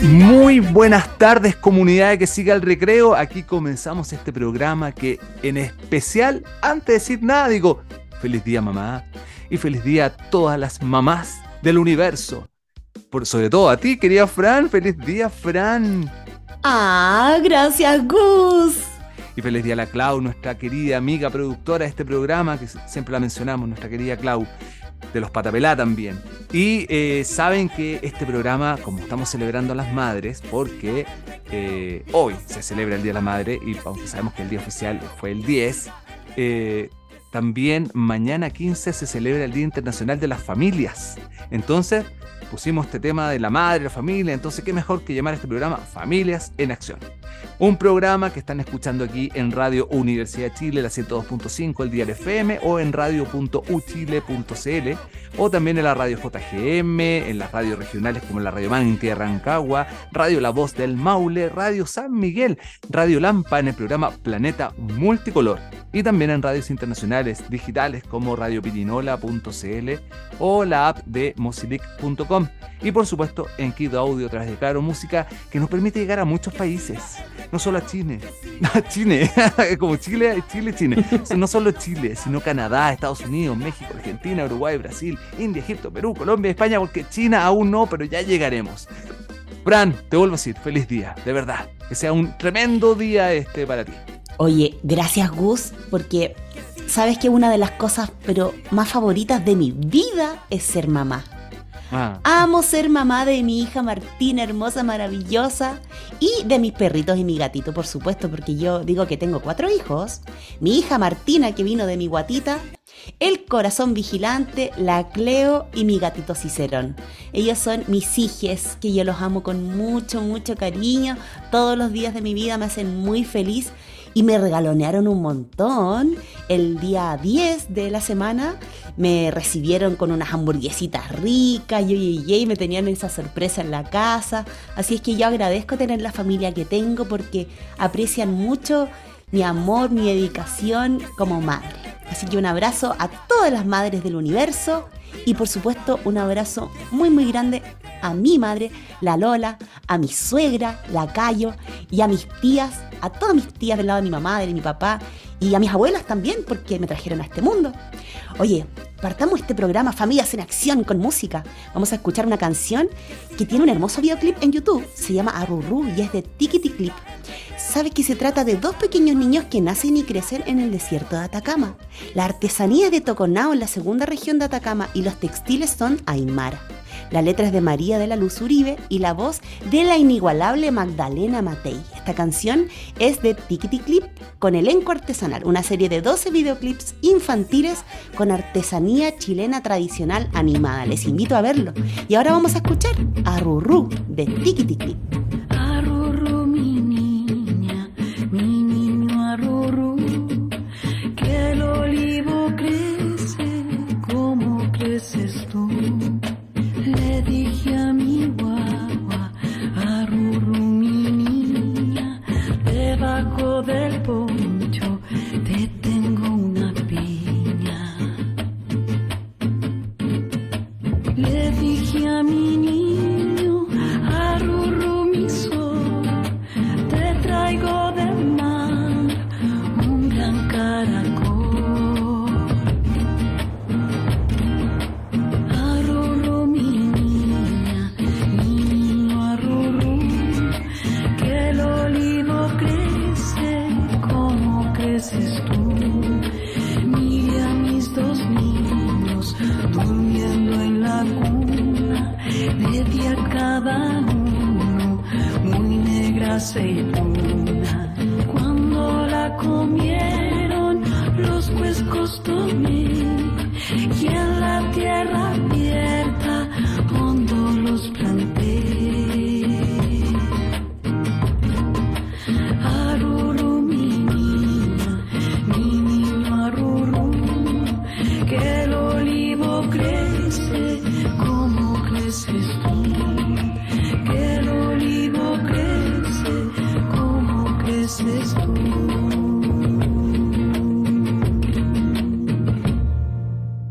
Muy buenas tardes comunidad de que siga el recreo. Aquí comenzamos este programa que en especial, antes de decir nada, digo, feliz día mamá y feliz día a todas las mamás del universo. Por, sobre todo a ti, querida Fran, feliz día Fran. Ah, gracias Gus. Y feliz día a la Clau, nuestra querida amiga productora de este programa, que siempre la mencionamos, nuestra querida Clau de los Patapelá también. Y eh, saben que este programa, como estamos celebrando a las madres, porque eh, hoy se celebra el Día de la Madre, y aunque sabemos que el día oficial fue el 10, eh, también mañana 15 se celebra el Día Internacional de las Familias. Entonces, pusimos este tema de la madre, la familia, entonces qué mejor que llamar a este programa Familias en Acción. Un programa que están escuchando aquí en Radio Universidad de Chile, la 102.5, el Dial FM, o en radio.uchile.cl, o también en la radio JGM, en las radios regionales como la Radio Manque Rancagua, Radio La Voz del Maule, Radio San Miguel, Radio Lampa en el programa Planeta Multicolor, y también en radios internacionales digitales como radiopirinola.cl o la app de mosilic.com y por supuesto en Kid Audio a través de Claro Música que nos permite llegar a muchos países, no solo a Chile, a Chile, como Chile, Chile, Chile, no solo Chile, sino Canadá, Estados Unidos, México, Argentina, Uruguay, Brasil, India, Egipto, Perú, Colombia, España, porque China aún no, pero ya llegaremos. Fran, te vuelvo a decir, feliz día, de verdad, que sea un tremendo día este para ti. Oye, gracias Gus, porque sabes que una de las cosas pero más favoritas de mi vida es ser mamá. Ah. Amo ser mamá de mi hija Martina, hermosa, maravillosa, y de mis perritos y mi gatito, por supuesto, porque yo digo que tengo cuatro hijos. Mi hija Martina, que vino de mi guatita, el corazón vigilante, la Cleo y mi gatito Cicerón. Ellos son mis hijes, que yo los amo con mucho, mucho cariño. Todos los días de mi vida me hacen muy feliz y me regalonearon un montón. El día 10 de la semana me recibieron con unas hamburguesitas ricas, yo y me tenían esa sorpresa en la casa. Así es que yo agradezco tener la familia que tengo porque aprecian mucho mi amor, mi dedicación como madre. Así que un abrazo a todas las madres del universo y por supuesto un abrazo muy muy grande a mi madre, la Lola, a mi suegra, la Cayo y a mis tías, a todas mis tías del lado de mi mamá, de mi papá y a mis abuelas también porque me trajeron a este mundo. Oye, partamos este programa Familias en Acción con música. Vamos a escuchar una canción que tiene un hermoso videoclip en YouTube. Se llama Arurú y es de Tikiti Clip. Sabe que se trata de dos pequeños niños que nacen y crecen en el desierto de Atacama. La artesanía de Toconao en la segunda región de Atacama y los textiles son Aymara. La letra es de María de la Luz Uribe y la voz de la inigualable Magdalena Matei. Esta canción es de Tikiti Clip con elenco artesanal, una serie de 12 videoclips infantiles con artesanía chilena tradicional animada. Les invito a verlo. Y ahora vamos a escuchar a Rurú de Tikiti Clip.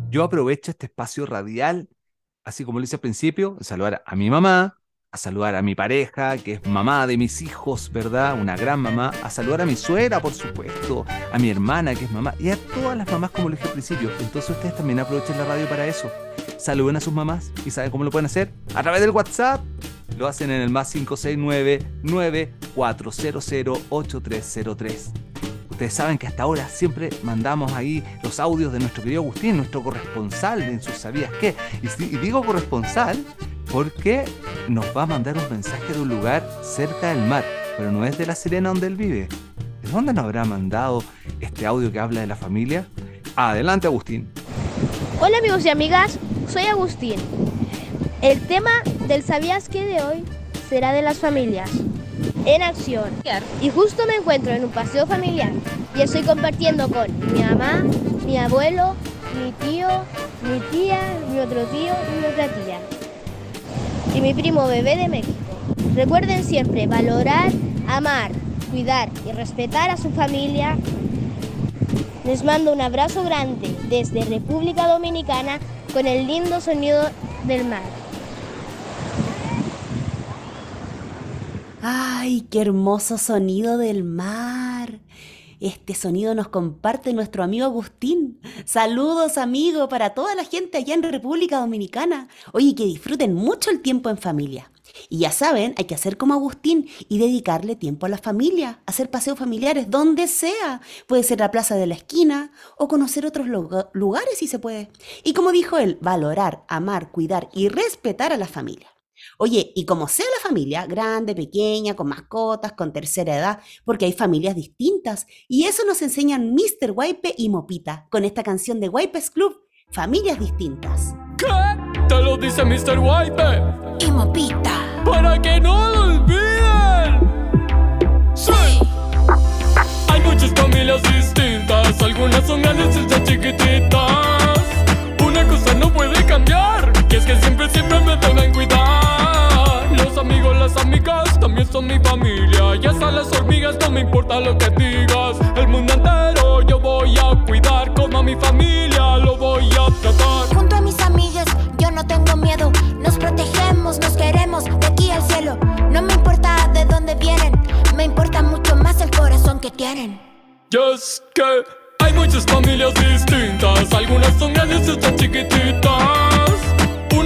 Yo aprovecho este espacio radial, así como lo hice al principio, saludar a mi mamá, a saludar a mi pareja, que es mamá de mis hijos, ¿verdad? Una gran mamá, a saludar a mi suegra, por supuesto, a mi hermana, que es mamá, y a todas las mamás, como lo dije al principio. Entonces ustedes también aprovechen la radio para eso. Saluden a sus mamás y ¿saben cómo lo pueden hacer? A través del WhatsApp. Lo hacen en el más 569-9400-8303. Ustedes saben que hasta ahora siempre mandamos ahí los audios de nuestro querido Agustín, nuestro corresponsal en sus sabías qué. Y, si- digo corresponsal porque nos va a mandar un mensaje de un lugar cerca del mar, pero no es de La Serena donde él vive. ¿De dónde nos habrá mandado este audio que habla de la familia? Adelante, Agustín. Hola amigos y amigas, soy Agustín. El tema del ¿Sabías qué de hoy será de las familias en acción. Y justo me encuentro en un paseo familiar y estoy compartiendo con mi mamá, mi abuelo, mi tío, mi tía, mi otro tío y mi otra tía. Y mi primo bebé de México. Recuerden siempre valorar, amar, cuidar y respetar a su familia les mando un abrazo grande desde República Dominicana con el lindo sonido del mar. ¡Ay, qué hermoso sonido del mar! Este sonido nos comparte nuestro amigo Agustín. Saludos, amigo, para toda la gente allá en República Dominicana. Oye, que disfruten mucho el tiempo en familia. Y ya saben, hay que hacer como Agustín y dedicarle tiempo a la familia, hacer paseos familiares donde sea. Puede ser la plaza de la esquina o conocer otros lugar- lugares si se puede. Y como dijo él, valorar, amar, cuidar y respetar a la familia. Oye, y como sea la familia, grande, pequeña, con mascotas, con tercera edad, porque hay familias distintas, y eso nos enseñan Mr. Wipe y Mopita con esta canción de Wipes Club, Familias Distintas. ¿Qué? Te lo dice Mr. Wipe Y Mopita. para que no lo olviden. Sí. Hay muchas familias distintas, algunas son grandes y otras chiquititas. Una cosa no puede cambiar, que es que siempre, siempre me deben cuidar. Las amigas también son mi familia. Y hasta las hormigas no me importa lo que digas. El mundo entero yo voy a cuidar, como a mi familia lo voy a tratar. Junto a mis amigas, yo no tengo miedo. Nos protegemos, nos queremos de aquí al cielo. No me importa de dónde vienen, me importa mucho más el corazón que tienen. Y es que hay muchas familias distintas, algunas son grandes y otras chiquititas.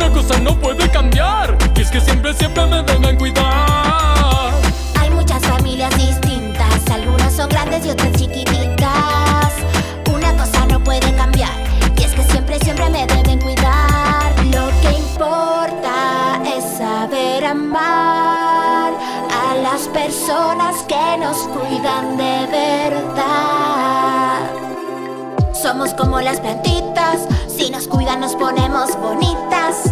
Una cosa no puede cambiar, y es que siempre, siempre me deben cuidar. Hay muchas familias distintas, algunas son grandes y otras chiquititas. Una cosa no puede cambiar, y es que siempre, siempre me deben cuidar. Lo que importa es saber amar a las personas que nos cuidan de verdad. Somos como las plantitas, si nos cuidan nos ponemos bonitas.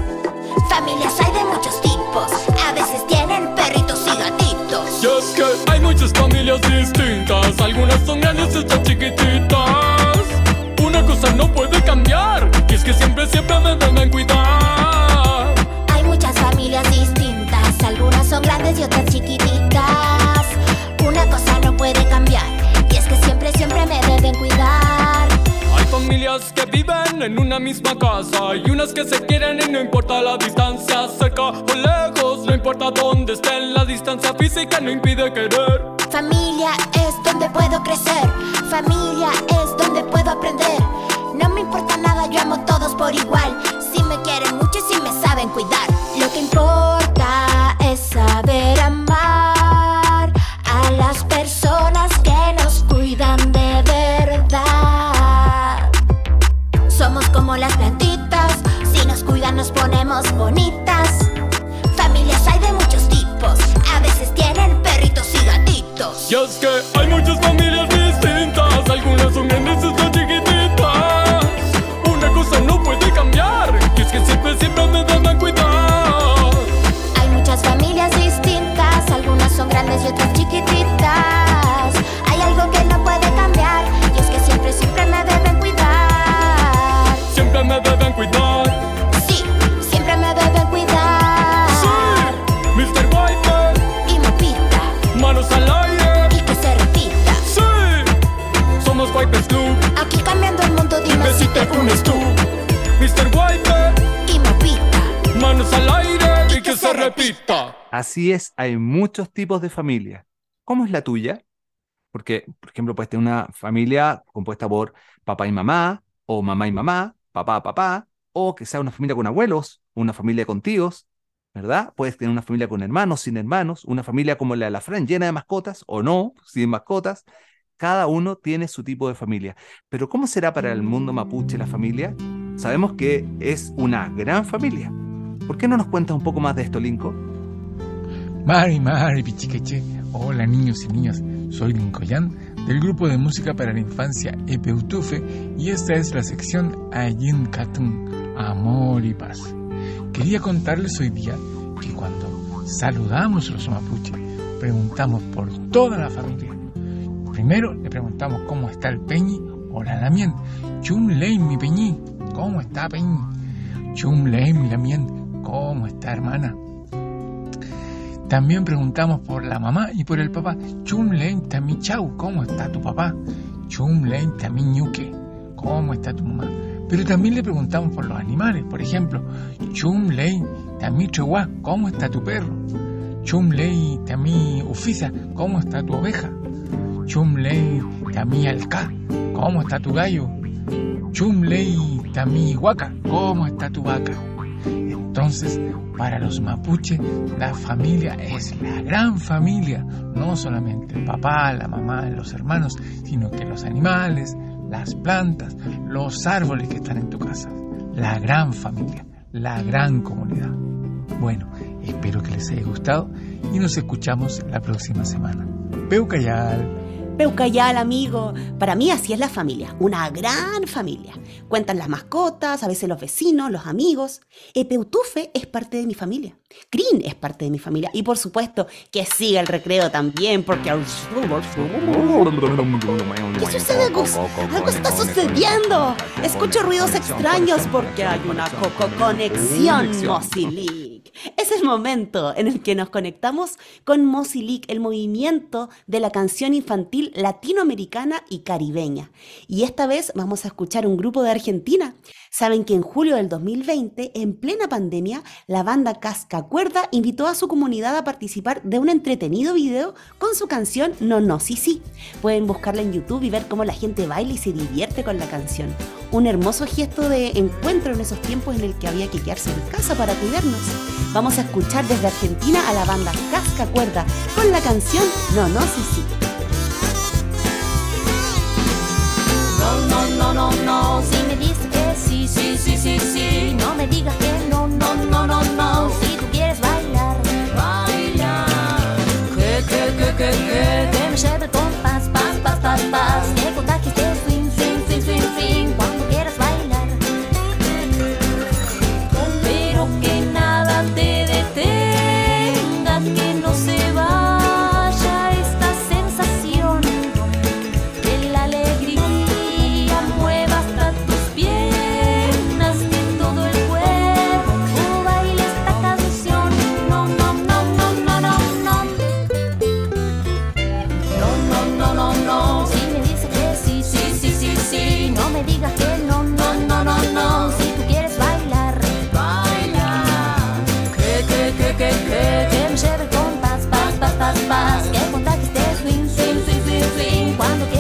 Familias hay de muchos tipos, a veces tienen perritos y gatitos. Y es que hay muchas familias distintas, algunas son grandes y otras chiquititas. Una cosa no puede cambiar, y es que siempre, siempre me deben cuidar. Hay muchas familias distintas, algunas son grandes y otras chiquititas. Una cosa no puede cambiar, y es que siempre, siempre me deben cuidar. Hay familias que viven en una misma casa y unas que se quieren importa la distancia, cerca o lejos, no importa dónde estén, la distancia física no impide querer. Familia es donde puedo crecer, familia es donde puedo aprender. No me importa nada, yo amo a todos por igual. Así es, hay muchos tipos de familia. ¿Cómo es la tuya? Porque, por ejemplo, puedes tener una familia compuesta por papá y mamá, o mamá y mamá, papá, papá, o que sea una familia con abuelos, una familia con tíos, ¿verdad? Puedes tener una familia con hermanos, sin hermanos, una familia como la de la Fran, llena de mascotas, o no, sin mascotas. Cada uno tiene su tipo de familia. Pero ¿cómo será para el mundo mapuche la familia? Sabemos que es una gran familia. ¿Por qué no nos cuentas un poco más de esto, Linko? Mari, Mari, Pichiqueche. Hola niños y niñas, soy Linkoyan del grupo de música para la infancia Epeutufe y esta es la sección Ayin Katun, Amor y Paz. Quería contarles hoy día que cuando saludamos a los mapuche, preguntamos por toda la familia. Primero le preguntamos cómo está el peñi o la lamien. Chum mi peñi, ¿cómo está peñi? Chum lei mi lamien, ¿cómo está hermana? También preguntamos por la mamá y por el papá. Chum lei tami chau, ¿cómo está tu papá? Chum lei tami ñuque, ¿cómo está tu mamá? Pero también le preguntamos por los animales. Por ejemplo, Chum lei tami chihuahua, ¿cómo está tu perro? Chum lei tami ufisa, ¿cómo está tu oveja? Chum lei tami alca, ¿cómo está tu gallo? Chum lei tami huaca, ¿cómo está tu vaca? Entonces, para los mapuches, la familia es la gran familia, no solamente el papá, la mamá, los hermanos, sino que los animales, las plantas, los árboles que están en tu casa. La gran familia, la gran comunidad. Bueno, espero que les haya gustado y nos escuchamos la próxima semana. Peucayal. Peucayal, amigo. Para mí así es la familia, una gran familia. Cuentan las mascotas, a veces los vecinos, los amigos. Epeutufe es parte de mi familia. Green es parte de mi familia. Y por supuesto que siga el recreo también, porque... ¿Qué sucede, Gus? Algo está sucediendo. Escucho ruidos extraños porque hay una coco conexión. Es el momento en el que nos conectamos con Mozilic, el movimiento de la canción infantil latinoamericana y caribeña. Y esta vez vamos a escuchar un grupo de Argentina. Saben que en julio del 2020, en plena pandemia, la banda Casca Cuerda invitó a su comunidad a participar de un entretenido video con su canción No No Sí Sí. Pueden buscarla en YouTube y ver cómo la gente baila y se divierte con la canción. Un hermoso gesto de encuentro en esos tiempos en el que había que quedarse en casa para cuidarnos. Vamos a escuchar desde Argentina a la banda Casca Cuerda con la canción No No Sí Sí. No, no, no, no, no. Si me dices sí, sí, sí, sí. No me digas contar que este swing, swing, swing, swing, swing. Quando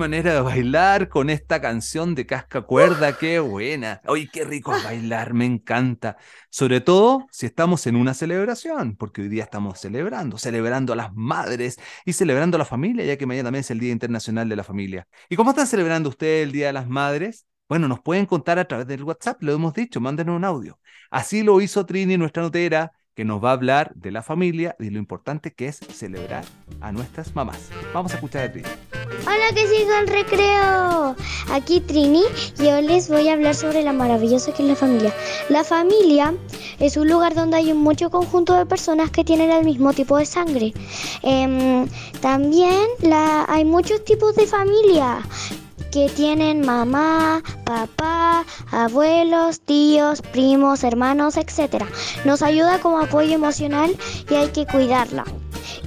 manera de bailar con esta canción de casca cuerda, qué buena. Oye, qué rico es bailar, me encanta. Sobre todo si estamos en una celebración, porque hoy día estamos celebrando, celebrando a las madres y celebrando a la familia, ya que mañana también es el Día Internacional de la Familia. ¿Y cómo están celebrando ustedes el Día de las Madres? Bueno, nos pueden contar a través del WhatsApp, lo hemos dicho, mándenos un audio. Así lo hizo Trini, nuestra notera, que nos va a hablar de la familia y lo importante que es celebrar a nuestras mamás. Vamos a escuchar a Trini. Hola, que siga el recreo. Aquí Trini y hoy les voy a hablar sobre la maravillosa que es la familia. La familia es un lugar donde hay un mucho conjunto de personas que tienen el mismo tipo de sangre. Em, también hay muchos tipos de familia que tienen mamá, papá, abuelos, tíos, primos, hermanos, etc. Nos ayuda como apoyo emocional y hay que cuidarla.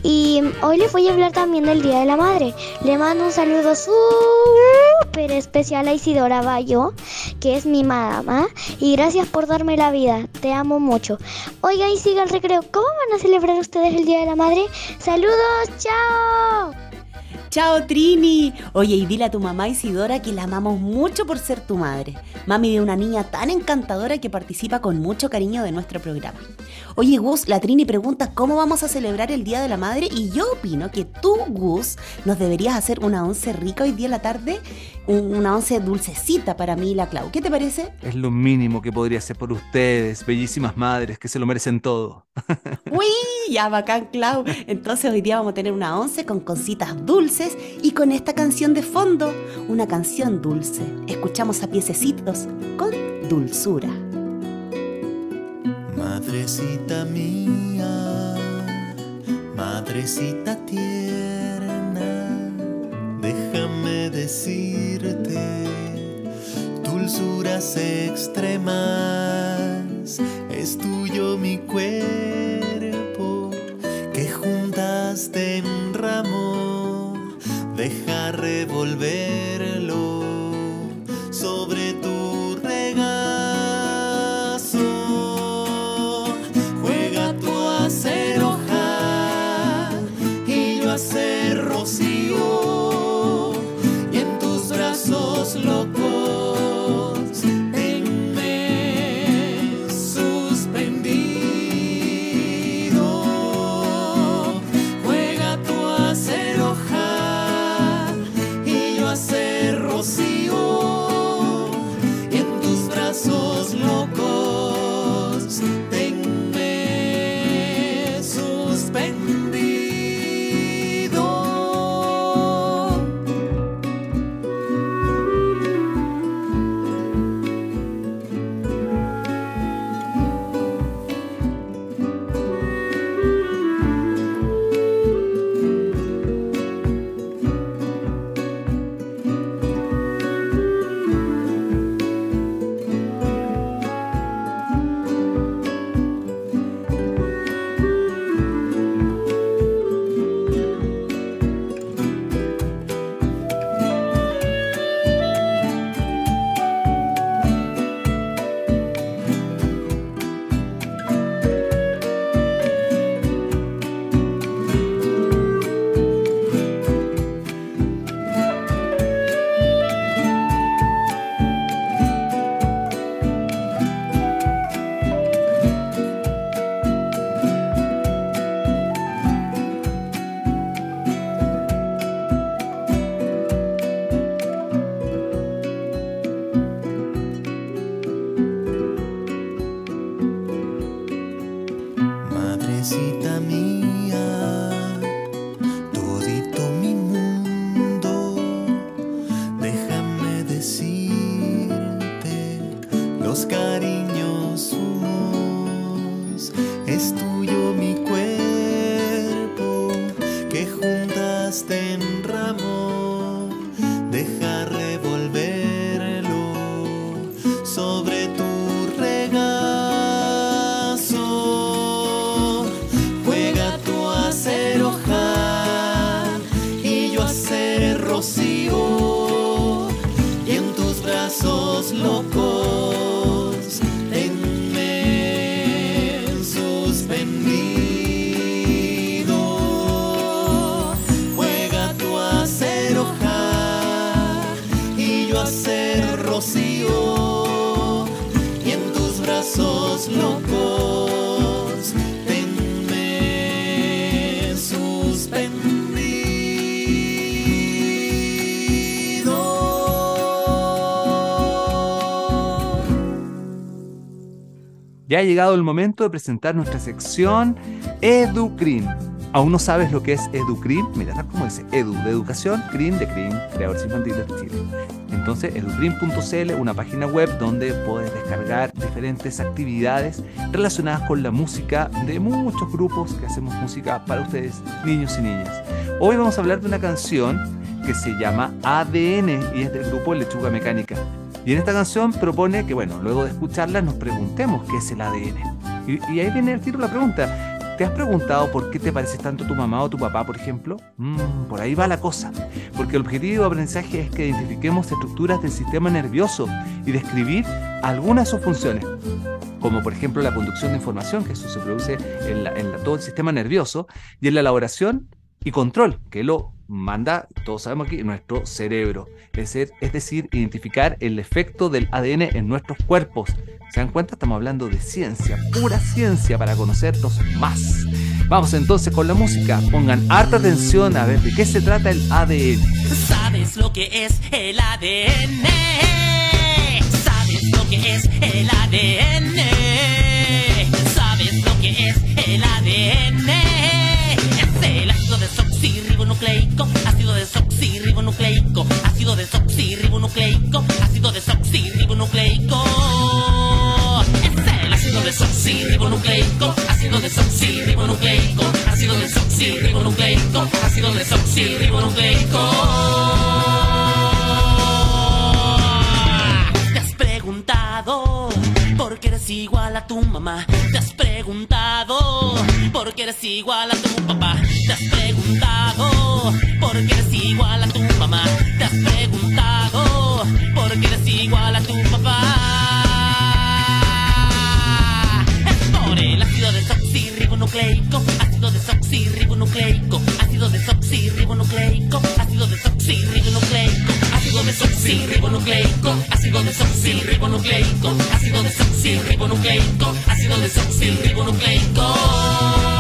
Y hoy les voy a hablar también del Día de la Madre. Le mando un saludo súper especial a Isidora Bayo, que es mi mamá, y gracias por darme la vida. Te amo mucho. Oiga, y siga el recreo. ¿Cómo van a celebrar ustedes el Día de la Madre? Saludos, chao. Chao Trini. Oye, y dile a tu mamá Isidora que la amamos mucho por ser tu madre. Mami de una niña tan encantadora que participa con mucho cariño de nuestro programa. Oye, Gus, la Trini pregunta cómo vamos a celebrar el Día de la Madre y yo opino que tú, Gus, nos deberías hacer una once rica hoy día en la tarde, un- una once dulcecita para mí y la Clau. ¿Qué te parece? Es lo mínimo que podría hacer por ustedes, bellísimas madres, que se lo merecen todo. ¡Uy! Ya, bacán, Clau. Entonces hoy día vamos a tener una once con cositas y con esta canción de fondo, una canción dulce. Escuchamos a piececitos con dulzura. Madrecita mía, madrecita tierna, déjame decirte dulzuras extremas, es tuyo mi cuerpo deja revolverlo Ya ha llegado el momento de presentar nuestra sección EduCrim. ¿Aún no sabes lo que es EduCrim? Mira, como dice, Edu de educación, CRIM de CRIM, Creadores Infantiles de Chile. Entonces, educrim.cl, una página web donde puedes descargar diferentes actividades relacionadas con la música de muchos grupos que hacemos música para ustedes, niños y niñas. Hoy vamos a hablar de una canción que se llama ADN y es del grupo Lechuga Mecánica. Y en esta canción propone que, bueno, luego de escucharla nos preguntemos qué es el ADN. Y, y ahí viene el tiro la pregunta. ¿Te has preguntado por qué te pareces tanto tu mamá o tu papá, por ejemplo? Mm, por ahí va la cosa. Porque el objetivo de aprendizaje es que identifiquemos estructuras del sistema nervioso y describir algunas de sus funciones. Como por ejemplo la conducción de información, que eso se produce en, la- en la- todo el sistema nervioso, y en la elaboración y control, que lo manda, todos sabemos aquí, nuestro cerebro. Es, decir- es decir, identificar el efecto del ADN en nuestros cuerpos. ¿Se dan cuenta? Estamos hablando de ciencia, pura ciencia para conocernos más. Vamos entonces con la música. Pongan harta atención a ver de qué se trata el ADN. ¿Sabes lo que es el ADN? ¿Sabes lo que es el ADN? ¿Sabes lo que es el ADN? Desoxirribonucleico, ácido desoxirribonucleico, ácido desoxirribonucleico, ácido desoxirribonucleico. Es el ácido desoxirribonucleico, ácido desoxirribonucleico, ácido desoxirribonucleico, ácido desoxirribonucleico. Por qué eres igual a tu mamá? ¿Te has preguntado por qué eres igual a tu papá? ¿Te has preguntado por qué eres igual a tu mamá? ¿Te has preguntado por qué eres igual a tu papá? Es por el ácido desoxirribonucleico, ácido desoxirribonucleico, ácido desoxirribonucleico, ácido ácido desoxirribonucleico, ácido desoxirribonucleico, ácido desoxirribonucleico.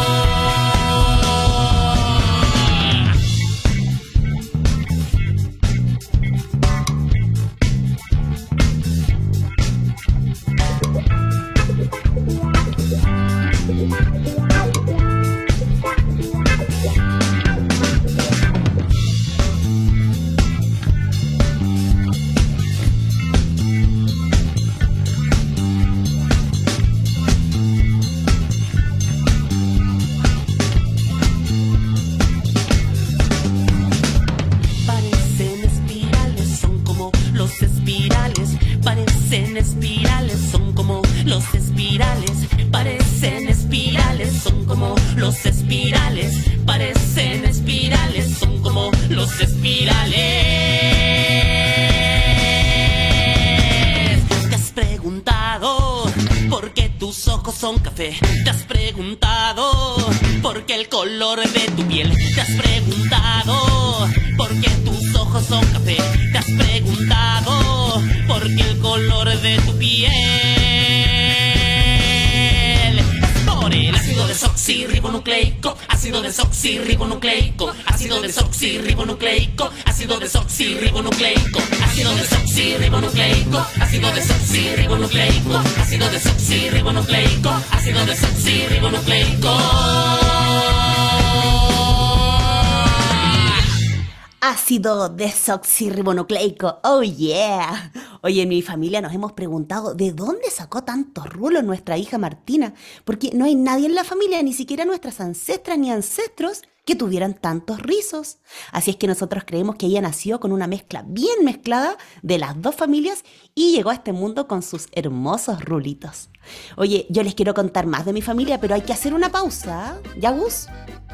Ácido desoxirribonucleico, oh yeah. Oye, en mi familia nos hemos preguntado de dónde sacó tantos rulos nuestra hija Martina, porque no hay nadie en la familia, ni siquiera nuestras ancestras ni ancestros, que tuvieran tantos rizos. Así es que nosotros creemos que ella nació con una mezcla bien mezclada de las dos familias y llegó a este mundo con sus hermosos rulitos. Oye, yo les quiero contar más de mi familia, pero hay que hacer una pausa. ¿Ya, Gus?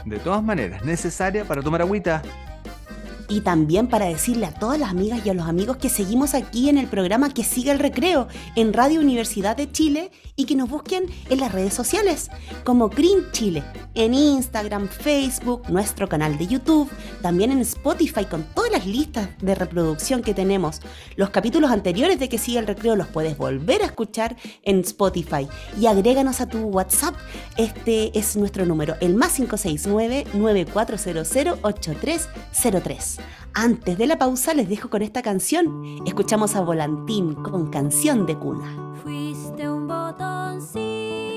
De todas maneras, necesaria para tomar agüita. Y también para decirle a todas las amigas y a los amigos que seguimos aquí en el programa que siga el recreo en Radio Universidad de Chile y que nos busquen en las redes sociales como Green Chile, en Instagram, Facebook, nuestro canal de YouTube, también en Spotify con todas las listas de reproducción que tenemos. Los capítulos anteriores de que siga el recreo los puedes volver a escuchar en Spotify y agréganos a tu WhatsApp. Este es nuestro número, el más 569 9400 8303. Antes de la pausa les dejo con esta canción. Escuchamos a Volantín con canción de cuna. Fuiste un botoncito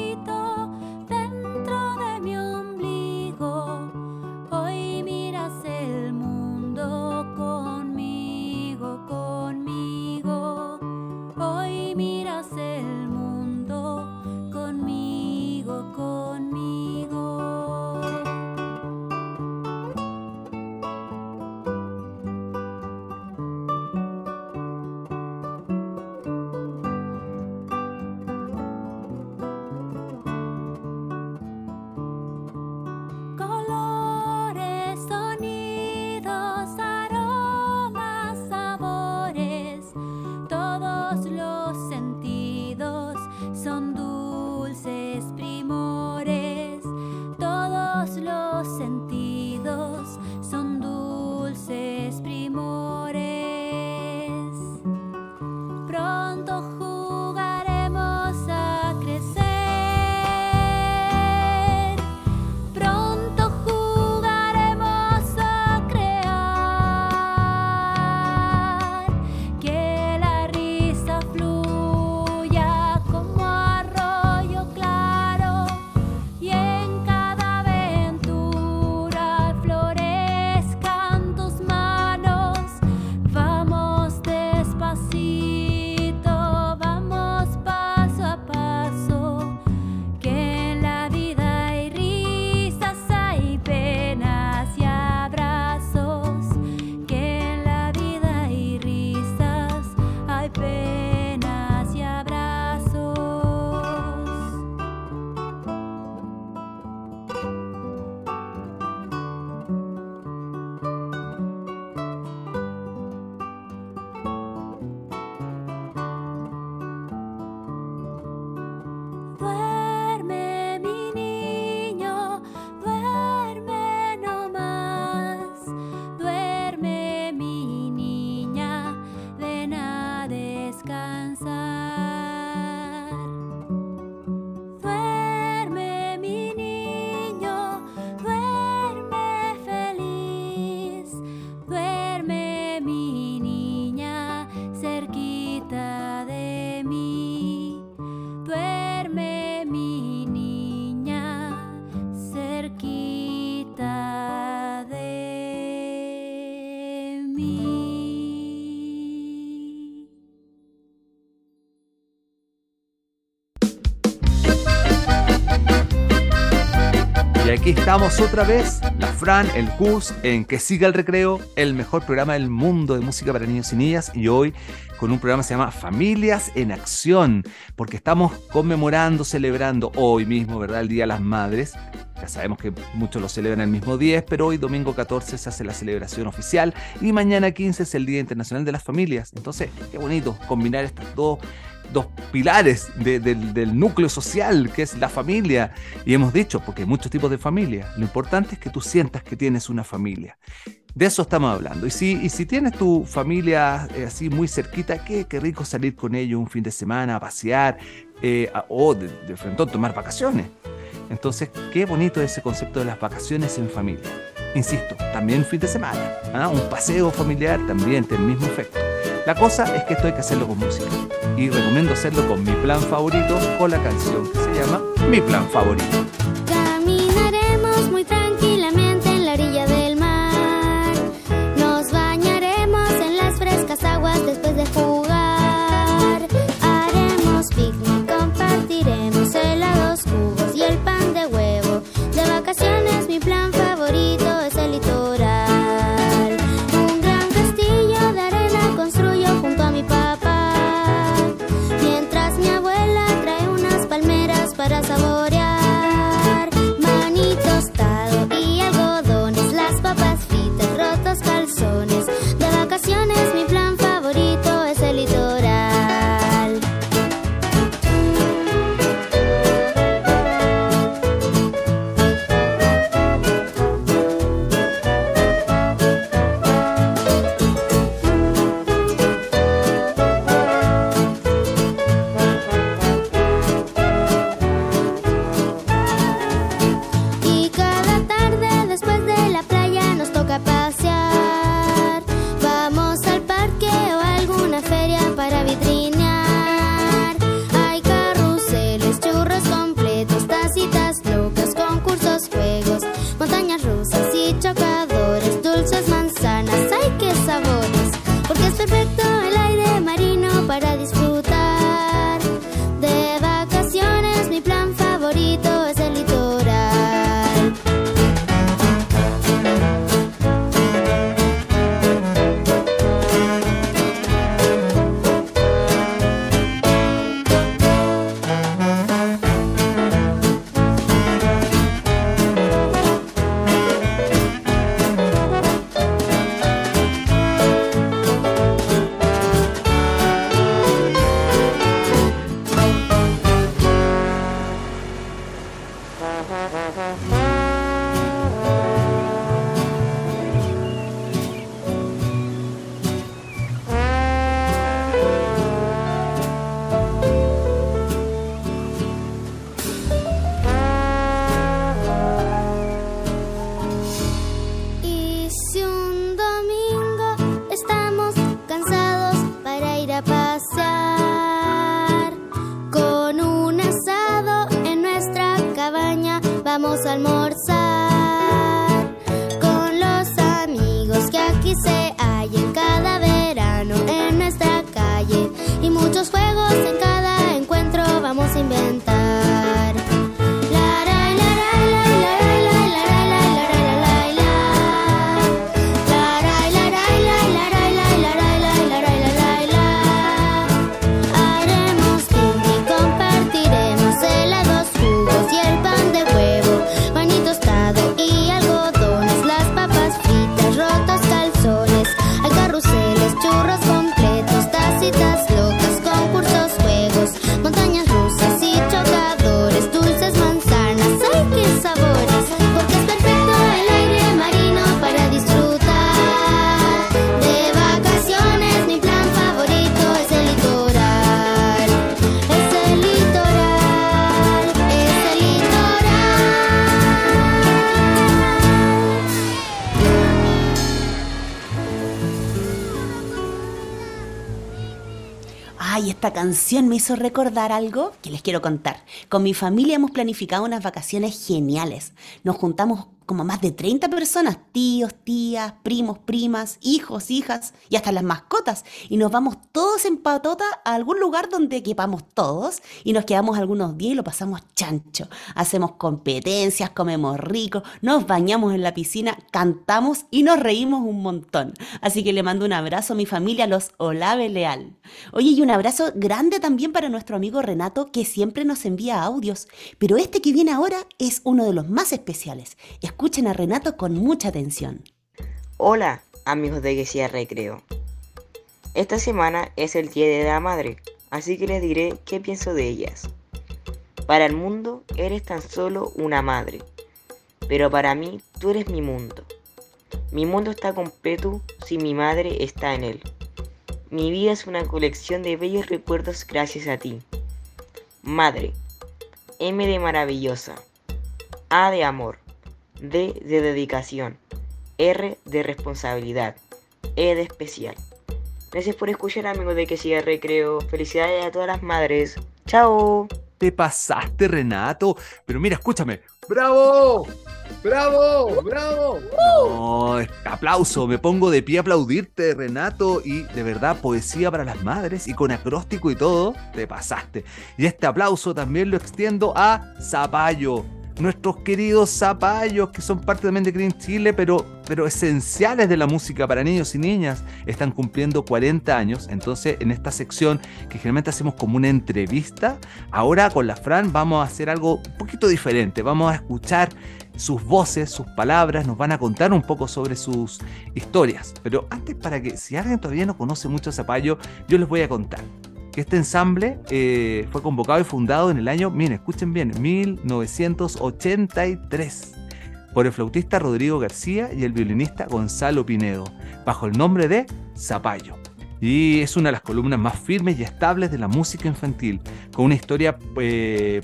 estamos otra vez, la Fran, el Cus, en Que Siga el Recreo, el mejor programa del mundo de música para niños y niñas, y hoy con un programa que se llama Familias en Acción, porque estamos conmemorando, celebrando hoy mismo, ¿verdad? El Día de las Madres. Ya sabemos que muchos lo celebran el mismo día, pero hoy domingo 14 se hace la celebración oficial y mañana 15 es el Día Internacional de las Familias. Entonces, qué bonito combinar estas dos dos pilares de- del, núcleo social, que es la familia. Y hemos dicho, porque hay muchos tipos de familia, lo importante es que tú sientas que tienes una familia. De eso estamos hablando. Y si, y si tienes tu familia eh, así muy cerquita, qué, qué rico salir con ellos un fin de semana a pasear eh, a- o de, de frente tomar vacaciones. Entonces, qué bonito ese concepto de las vacaciones en familia. Insisto, también fin de semana. ¿ah? Un paseo familiar también tiene el mismo efecto. La cosa es que esto hay que hacerlo con música. Y recomiendo hacerlo con mi plan favorito, con la canción que se llama Mi plan favorito. Para saborear. Canción me hizo recordar algo que les quiero contar. Con mi familia hemos planificado unas vacaciones geniales. Nos juntamos como más de 30 personas, tíos, tías, primos, primas, hijos, hijas y hasta las mascotas. Y nos vamos todos en patota a algún lugar donde quepamos todos y nos quedamos algunos días y lo pasamos chancho. Hacemos competencias, comemos rico, nos bañamos en la piscina, cantamos y nos reímos un montón. Así que le mando un abrazo a mi familia, los Olave Leal. Oye, y un abrazo grande también para nuestro amigo Renato que siempre nos envía audios. Pero este que viene ahora es uno de los más especiales. Escuchen a Renato con mucha atención. Hola, amigos de Guesía Recreo. Esta semana es el Día de la Madre, así que les diré qué pienso de ellas. Para el mundo eres tan solo una madre, pero para mí tú eres mi mundo. Mi mundo está completo si mi madre está en él. Mi vida es una colección de bellos recuerdos gracias a ti. Madre, M de maravillosa, A de amor, D de dedicación, R de responsabilidad, E de especial. Gracias por escuchar amigos de que siga recreo. Felicidades a todas las madres. Chao. Te pasaste, Renato. Pero mira, escúchame. ¡Bravo! ¡Bravo! ¡Bravo! No, aplauso, me pongo de pie a aplaudirte, Renato. Y de verdad, poesía para las madres y con acróstico y todo, te pasaste. Y este aplauso también lo extiendo a Zapallo. Nuestros queridos zapallos, que son parte también de Green Chile, pero, pero esenciales de la música para niños y niñas, están cumpliendo 40 años. Entonces, en esta sección, que generalmente hacemos como una entrevista, ahora con la Fran vamos a hacer algo un poquito diferente. Vamos a escuchar sus voces, sus palabras, nos van a contar un poco sobre sus historias. Pero antes, para que si alguien todavía no conoce mucho a Zapallo, yo les voy a contar que este ensamble eh, fue convocado y fundado en el año, miren, escuchen bien, 1983 por el flautista Rodrigo García y el violinista Gonzalo Pinedo, bajo el nombre de Zapallo. Y es una de las columnas más firmes y estables de la música infantil, con una historia eh,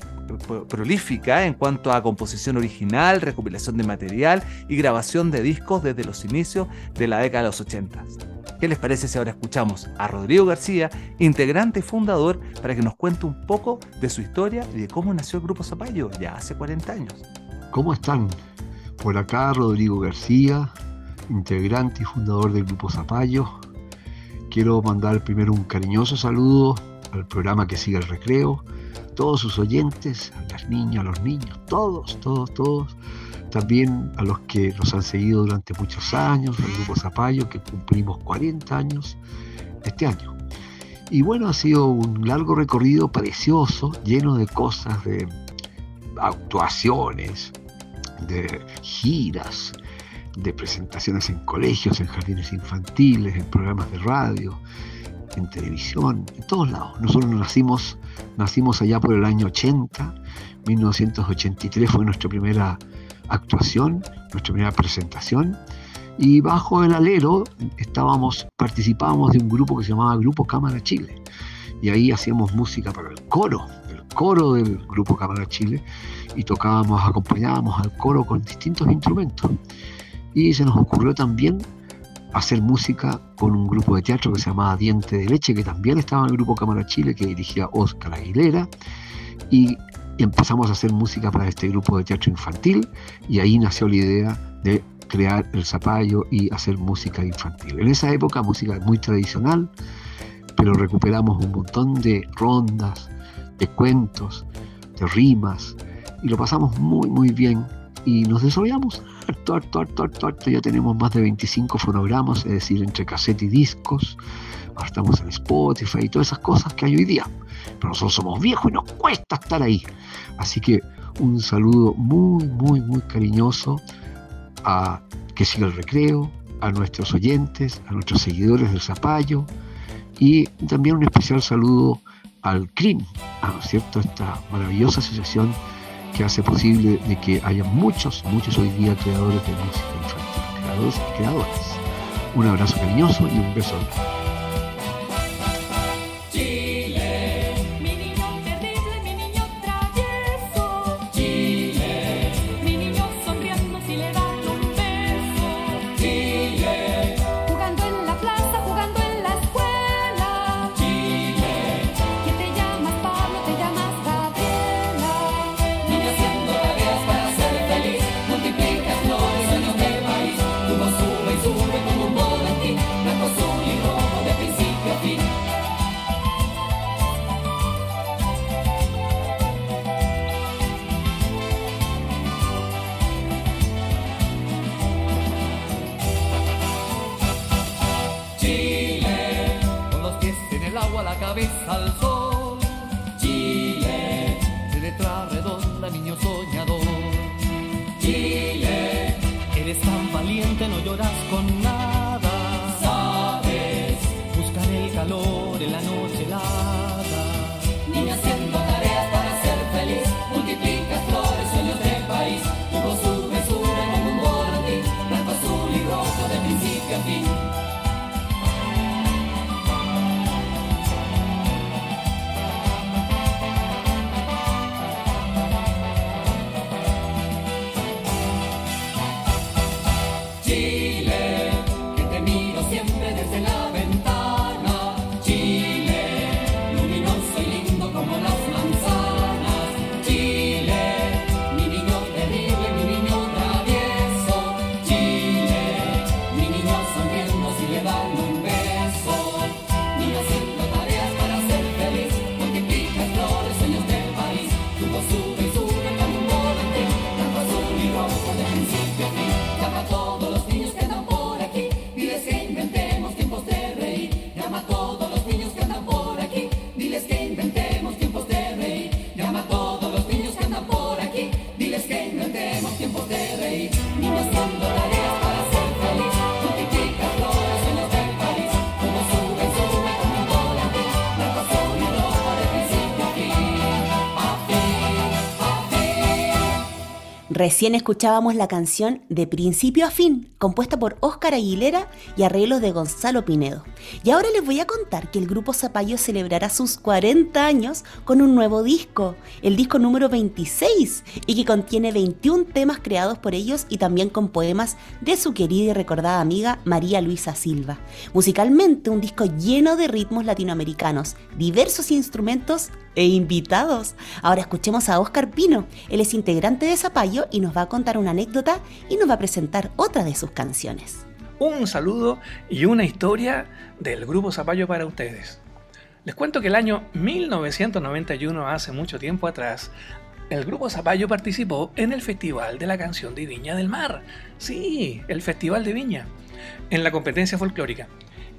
prolífica en cuanto a composición original, recopilación de material y grabación de discos desde los inicios de la década de los 80. ¿Qué les parece si ahora escuchamos a Rodrigo García, integrante y fundador, para que nos cuente un poco de su historia y de cómo nació el Grupo Zapallo ya hace 40 años? ¿Cómo están? Por acá Rodrigo García, integrante y fundador del Grupo Zapallo. Quiero mandar primero un cariñoso saludo al programa que sigue el recreo, todos sus oyentes, a las niñas, a los niños, todos, todos, todos también a los que nos han seguido durante muchos años, al Grupo Zapallo, que cumplimos 40 años este año. Y bueno, ha sido un largo recorrido precioso, lleno de cosas, de actuaciones, de giras, de presentaciones en colegios, en jardines infantiles, en programas de radio, en televisión, en todos lados. Nosotros nacimos, nacimos allá por el año 80, 1983 fue nuestra primera actuación, nuestra primera presentación. Y bajo el alero estábamos, participábamos de un grupo que se llamaba Grupo Cámara Chile. Y ahí hacíamos música para el coro, el coro del Grupo Cámara Chile. Y tocábamos, acompañábamos al coro con distintos instrumentos. Y se nos ocurrió también hacer música con un grupo de teatro que se llamaba Diente de Leche, que también estaba en el Grupo Cámara Chile, que dirigía Oscar Aguilera. Y empezamos a hacer música para este grupo de teatro infantil y ahí nació la idea de crear el zapallo y hacer música infantil. En esa época música muy tradicional, pero recuperamos un montón de rondas, de cuentos, de rimas y lo pasamos muy muy bien y nos desarrollamos harto, harto, harto, harto, harto. Ya tenemos más de 25 fonogramas, es decir, entre cassette y discos. Estamos en Spotify y todas esas cosas que hay hoy día pero nosotros somos viejos y nos cuesta estar ahí. Así que un saludo muy, muy, muy cariñoso a que siga el recreo, a nuestros oyentes, a nuestros seguidores del Zapallo y también un especial saludo al CRIM, ¿no es cierto? Esta maravillosa asociación que hace posible de que haya muchos, muchos hoy día creadores de música infantil, creadores y creadores. Un abrazo cariñoso y un beso. Recién escuchábamos la canción De principio a fin, compuesta por Óscar Aguilera y arreglos de Gonzalo Pinedo. Y ahora les voy a contar que el grupo Zapallo celebrará sus 40 años con un nuevo disco, el disco número 26, y que contiene 21 temas creados por ellos y también con poemas de su querida y recordada amiga María Luisa Silva. Musicalmente, un disco lleno de ritmos latinoamericanos, diversos instrumentos e invitados. Ahora escuchemos a Oscar Pino. Él es integrante de Zapallo y nos va a contar una anécdota y nos va a presentar otra de sus canciones. Un saludo y una historia del grupo Zapallo para ustedes. Les cuento que el año 1991, hace mucho tiempo atrás, el grupo Zapallo participó en el Festival de la Canción de Viña del Mar. Sí, el Festival de Viña, en la competencia folclórica.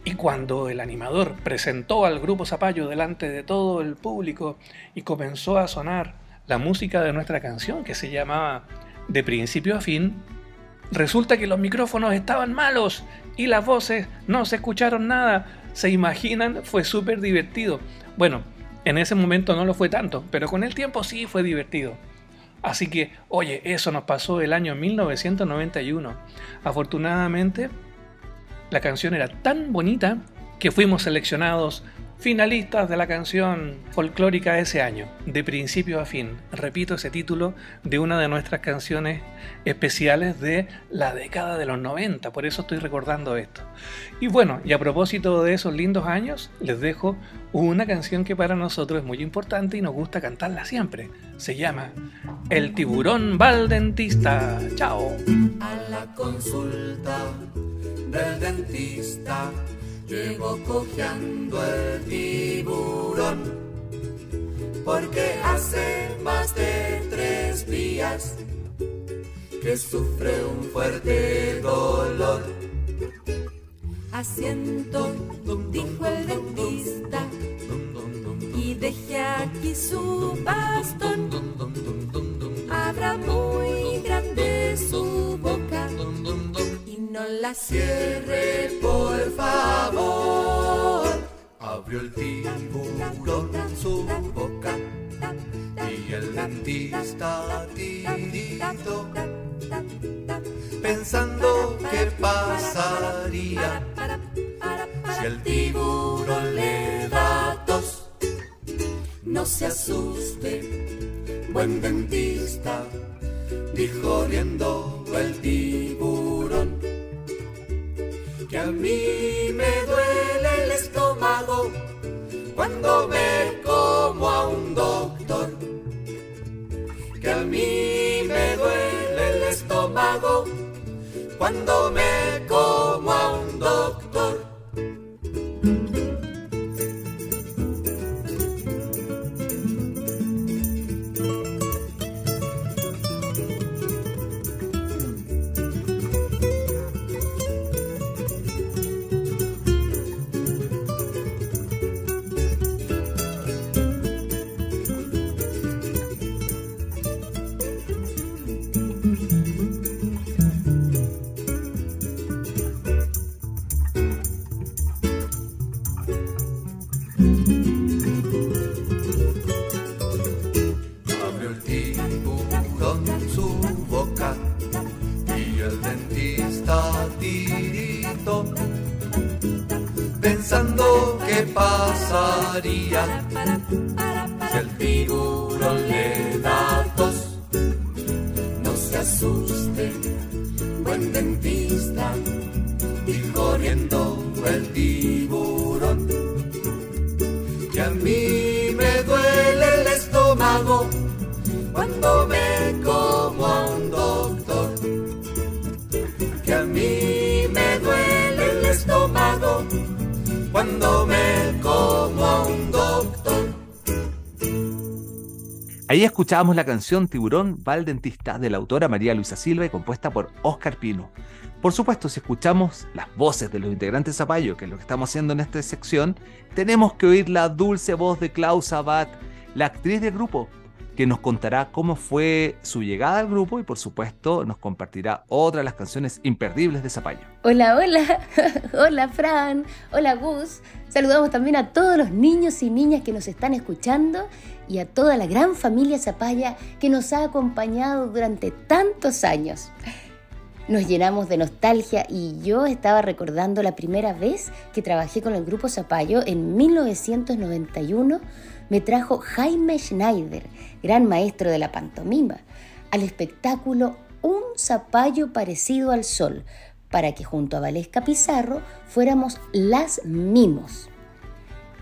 Y cuando el animador presentó al grupo Zapallo delante de todo el público y comenzó a sonar la música de nuestra canción, que se llamaba De principio a fin, resulta que los micrófonos estaban malos y las voces no se escucharon nada. ¿Se imaginan? Fue súper divertido. Bueno, en ese momento no lo fue tanto, pero con el tiempo sí fue divertido. Así que, oye, eso nos pasó el año 1991. Afortunadamente, la canción era tan bonita que fuimos seleccionados finalistas de la canción folclórica de ese año, de principio a fin. Repito ese título de una de nuestras canciones especiales de la década de los 90, por eso estoy recordando esto. Y bueno, y a propósito de esos lindos años, les dejo una canción que para nosotros es muy importante y nos gusta cantarla siempre. Se llama El tiburón va al dentista. Chao. A la consulta del dentista llegó cojeando el tiburón porque hace más de tres días que sufre un fuerte dolor. Asiento, dijo el dentista, y deje aquí su bastón. Abra muy grande su la cierre, por favor. Abrió el tiburón su boca y el dentista tirito pensando qué pasaría si el tiburón le da tos. No se asuste, Buen dentista, dijo riendo el tiburón, mí me duele el estómago cuando me como a un doctor, que a mí me duele el estómago cuando me como a un doctor. Pensando qué pasaría si el tiburón le da tos. No se asuste, buen dentista, y corriendo el tiburón. Que a mí me duele el estómago cuando me Ahí escuchábamos la canción Tiburón va al dentista de la autora María Luisa Silva y compuesta por Oscar Pino. Por supuesto, si escuchamos las voces de los integrantes de Zapallo, que es lo que estamos haciendo en esta sección, tenemos que oír la dulce voz de Klaus Sabat, la actriz del grupo, que nos contará cómo fue su llegada al grupo y por supuesto nos compartirá otra de las canciones imperdibles de Zapallo. Hola, hola, hola Fran, hola Gus. Saludamos también a todos los niños y niñas que nos están escuchando y a toda la gran familia Zapalla que nos ha acompañado durante tantos años. Nos llenamos de nostalgia y yo estaba recordando la primera vez que trabajé con el grupo Zapallo en 1991. Me trajo Jaime Schneider, gran maestro de la pantomima, al espectáculo Un zapallo parecido al sol, para que junto a Valesca Pizarro fuéramos las mimos.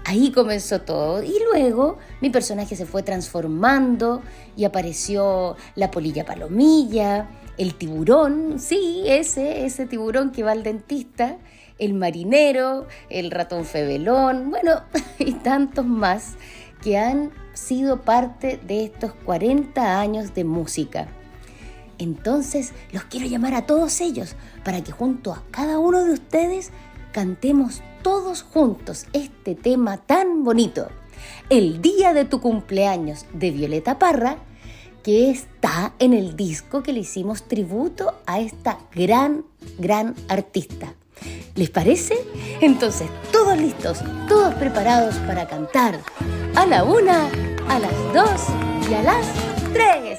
Ahí comenzó todo. Y luego mi personaje se fue transformando y apareció la polilla palomilla, el tiburón, sí, ese, ese tiburón que va al dentista, el marinero, el ratón febelón, bueno, y tantos más que han sido parte de estos 40 años de música. Entonces los quiero llamar a todos ellos para que junto a cada uno de ustedes cantemos todos juntos este tema tan bonito. El día de tu cumpleaños de Violeta Parra, que está en el disco que le hicimos tributo a esta gran, gran artista. ¿Les parece? Entonces, todos listos, todos preparados para cantar. A la una, a las dos y a las tres.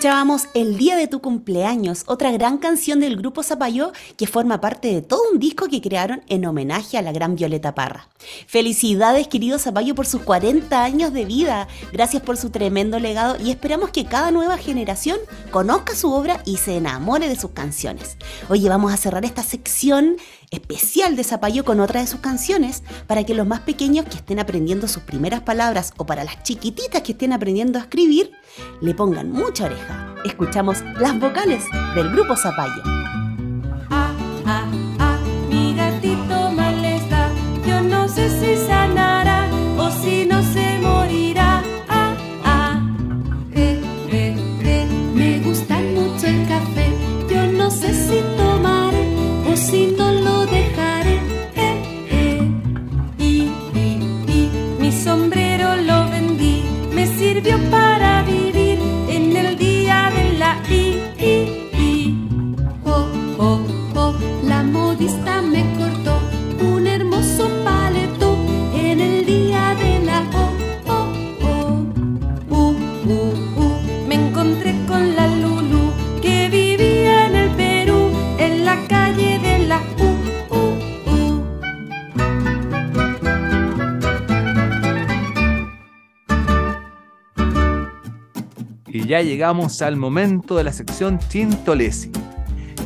Escuchábamos El Día de tu Cumpleaños, otra gran canción del grupo Zapayó que forma parte de todo un disco que crearon en homenaje a la gran Violeta Parra. Felicidades querido Zapallo por sus 40 años de vida, gracias por su tremendo legado y esperamos que cada nueva generación conozca su obra y se enamore de sus canciones. Oye, vamos a cerrar esta sección especial de Zapallo con otra de sus canciones para que los más pequeños que estén aprendiendo sus primeras palabras o para las chiquititas que estén aprendiendo a escribir le pongan mucha oreja. Escuchamos las vocales del grupo Zapallo. Llegamos al momento de la sección Tintolesi.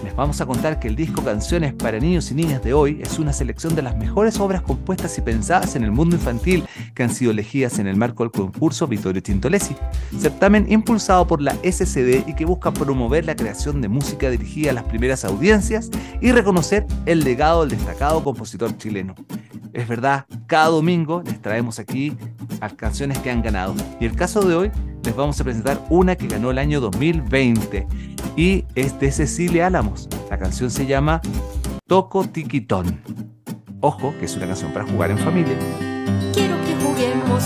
Les vamos a contar que el disco Canciones para Niños y Niñas de hoy es una selección de las mejores obras compuestas y pensadas en el mundo infantil que han sido elegidas en el marco del concurso Vittorio Tintolesi, certamen impulsado por la SCD y que busca promover la creación de música dirigida a las primeras audiencias y reconocer el legado del destacado compositor chileno. Es verdad, cada domingo les traemos aquí las canciones que han ganado. Y el caso de hoy les vamos a presentar una que ganó el año 2020 y es de Cecilia Álamos. La canción se llama Toco Tiquitón. Ojo, que es una canción para jugar en familia. Quiero que juguemos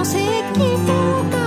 El que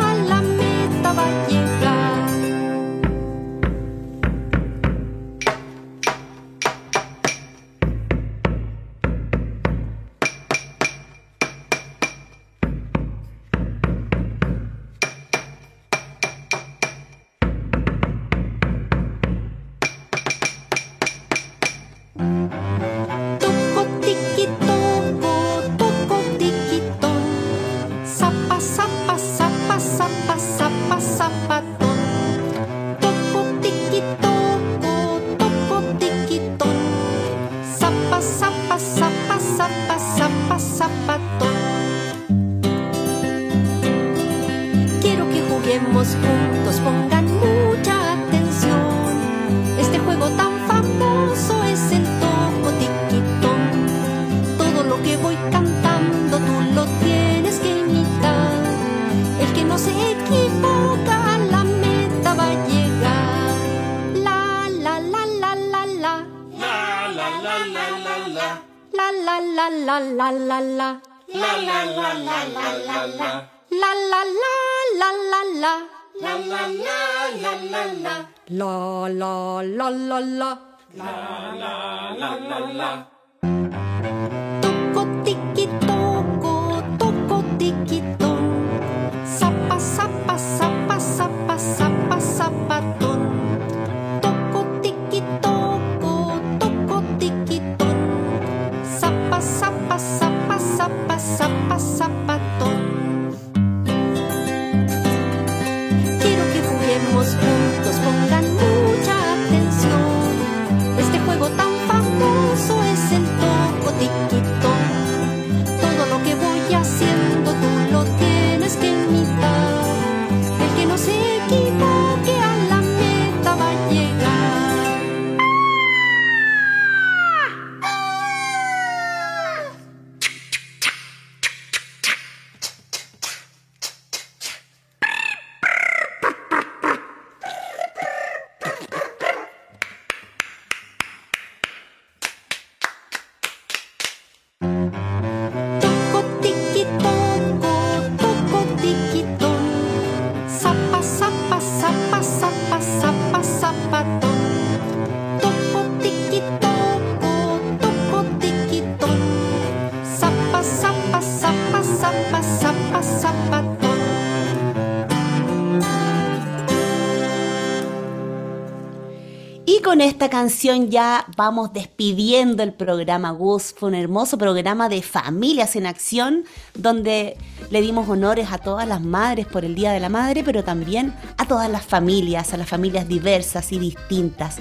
esta canción ya vamos despidiendo el programa Gus. Fue un hermoso programa de familias en acción donde le dimos honores a todas las madres por el Día de la Madre, pero también a todas las familias, a las familias diversas y distintas.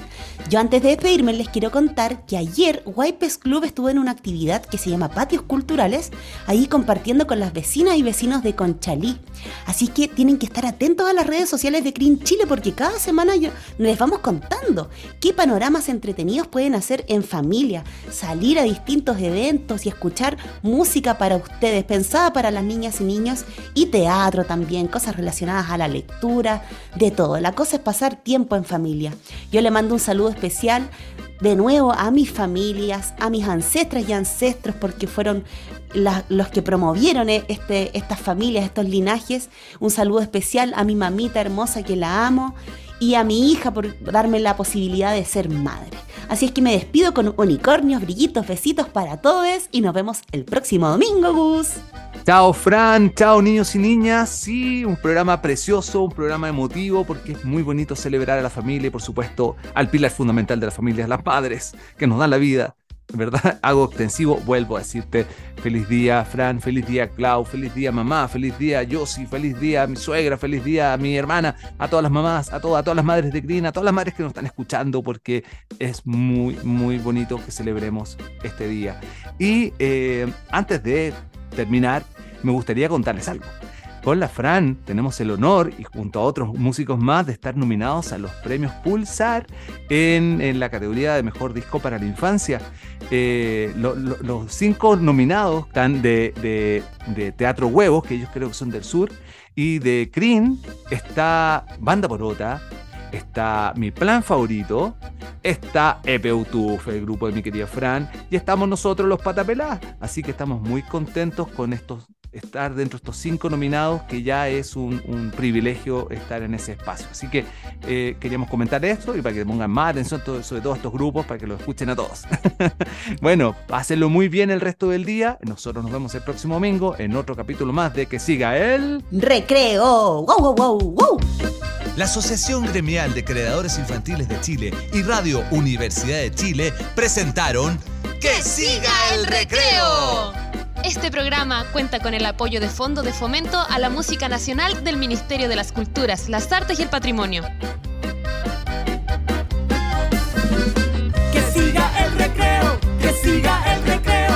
Yo antes de despedirme les quiero contar que ayer Wipes Club estuvo en una actividad que se llama Patios Culturales, ahí compartiendo con las vecinas y vecinos de Conchalí. Así que tienen que estar atentos a las redes sociales de Green Chile porque cada semana les vamos contando qué panoramas entretenidos pueden hacer en familia, salir a distintos eventos y escuchar música para ustedes, pensada para las niñas y niños, y teatro también, cosas relacionadas a la lectura, de todo. La cosa es pasar tiempo en familia. Yo le mando un saludo especial de nuevo a mis familias, a mis ancestras y ancestros, porque fueron los que promovieron e- este, estas familias, estos linajes. Un saludo especial a mi mamita hermosa que la amo y a mi hija por darme la posibilidad de ser madre. Así es que me despido con unicornios, brillitos, besitos para todos y nos vemos el próximo domingo, Gus. Chao Fran, chao niños y niñas. Sí, un programa precioso, un programa emotivo, porque es muy bonito celebrar a la familia y por supuesto al pilar fundamental de la familia, las madres que nos dan la vida. ¿Verdad? Hago extensivo, vuelvo a decirte feliz día Fran, feliz día Clau, feliz día mamá, feliz día Yossi, feliz día mi suegra, feliz día mi hermana, a todas las mamás, a, todas, a todas las madres de Green, a todas las madres que nos están escuchando, porque es muy, muy bonito que celebremos este día. Y eh, antes de terminar, me gustaría contarles algo. Con la Fran tenemos el honor, y junto a otros músicos más, de estar nominados a los premios Pulsar en, la categoría de Mejor Disco para la Infancia. Eh, lo- lo- los cinco nominados están de, Teatro Huevos, que ellos creo que son del sur, y de Crin está Banda Porota, está Mi Plan Favorito, está EPUTUF, el grupo de mi querida Fran, y estamos nosotros los Patapelá. Así que estamos muy contentos con estos estar dentro de estos cinco nominados, que ya es un, un privilegio estar en ese espacio. Así que eh, queríamos comentar esto y para que pongan más atención sobre todo a estos grupos, para que lo escuchen a todos. bueno, pásenlo muy bien el resto del día. Nosotros nos vemos el próximo domingo en otro capítulo más de Que Siga el Recreo. ¡Wow, wow, wow, wow! La Asociación Gremial de Creadores Infantiles de Chile y Radio Universidad de Chile presentaron ¡Que siga el recreo! Este programa cuenta con el apoyo de Fondo de Fomento a la Música Nacional del Ministerio de las Culturas, las Artes y el Patrimonio. Que siga el recreo, que siga el recreo.